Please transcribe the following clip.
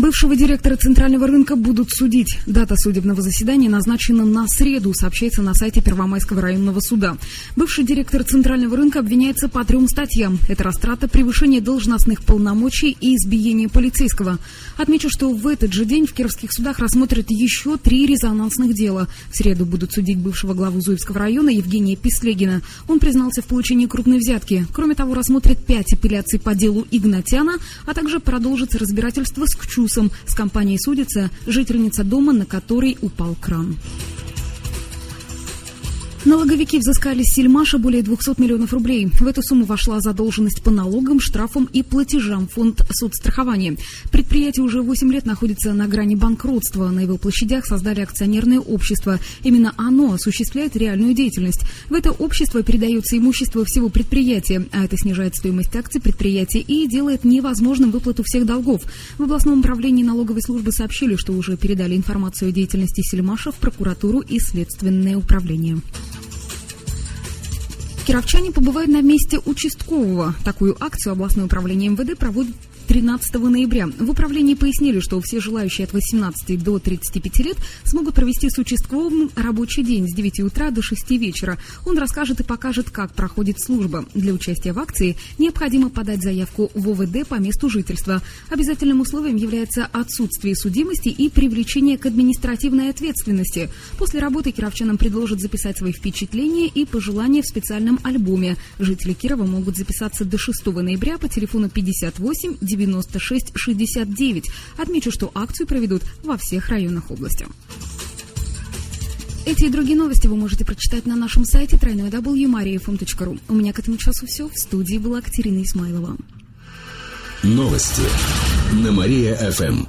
Бывшего директора Центрального рынка будут судить. Дата судебного заседания назначена на среду, сообщается на сайте Первомайского районного суда. Бывший директор Центрального рынка обвиняется по трем статьям. Это растрата, превышение должностных полномочий и избиение полицейского. Отмечу, что в этот же день в кировских судах рассмотрят еще три резонансных дела. В среду будут судить бывшего главу Зуевского района Евгения Пислегина. Он признался в получении крупной взятки. Кроме того, рассмотрят пять апелляций по делу Игнатяна, а также продолжится разбирательство с Кчу Плюсом с компанией судится жительница дома, на которой упал кран. Налоговики взыскали с Сельмаша более 200 миллионов рублей. В эту сумму вошла задолженность по налогам, штрафам и платежам фонд соцстрахования. Предприятие уже 8 лет находится на грани банкротства. На его площадях создали акционерное общество. Именно оно осуществляет реальную деятельность. В это общество передается имущество всего предприятия, а это снижает стоимость акций предприятия и делает невозможным выплату всех долгов. В областном управлении налоговой службы сообщили, что уже передали информацию о деятельности Сельмаша в прокуратуру и следственное управление. Кировчане побывают на месте участкового. Такую акцию областное управление МВД проводит 13 ноября. В управлении пояснили, что все желающие от 18 до 35 лет смогут провести с участковым рабочий день с 9 утра до 6 вечера. Он расскажет и покажет, как проходит служба. Для участия в акции необходимо подать заявку в ОВД по месту жительства. Обязательным условием является отсутствие судимости и привлечение к административной ответственности. После работы кировчанам предложат записать свои впечатления и пожелания в специальном альбоме. Жители Кирова могут записаться до 6 ноября по телефону 58 96 69. Отмечу, что акцию проведут во всех районах области. Эти и другие новости вы можете прочитать на нашем сайте www.mariafm.ru. У меня к этому часу все. В студии была Катерина Исмайлова. Новости на Мария-ФМ.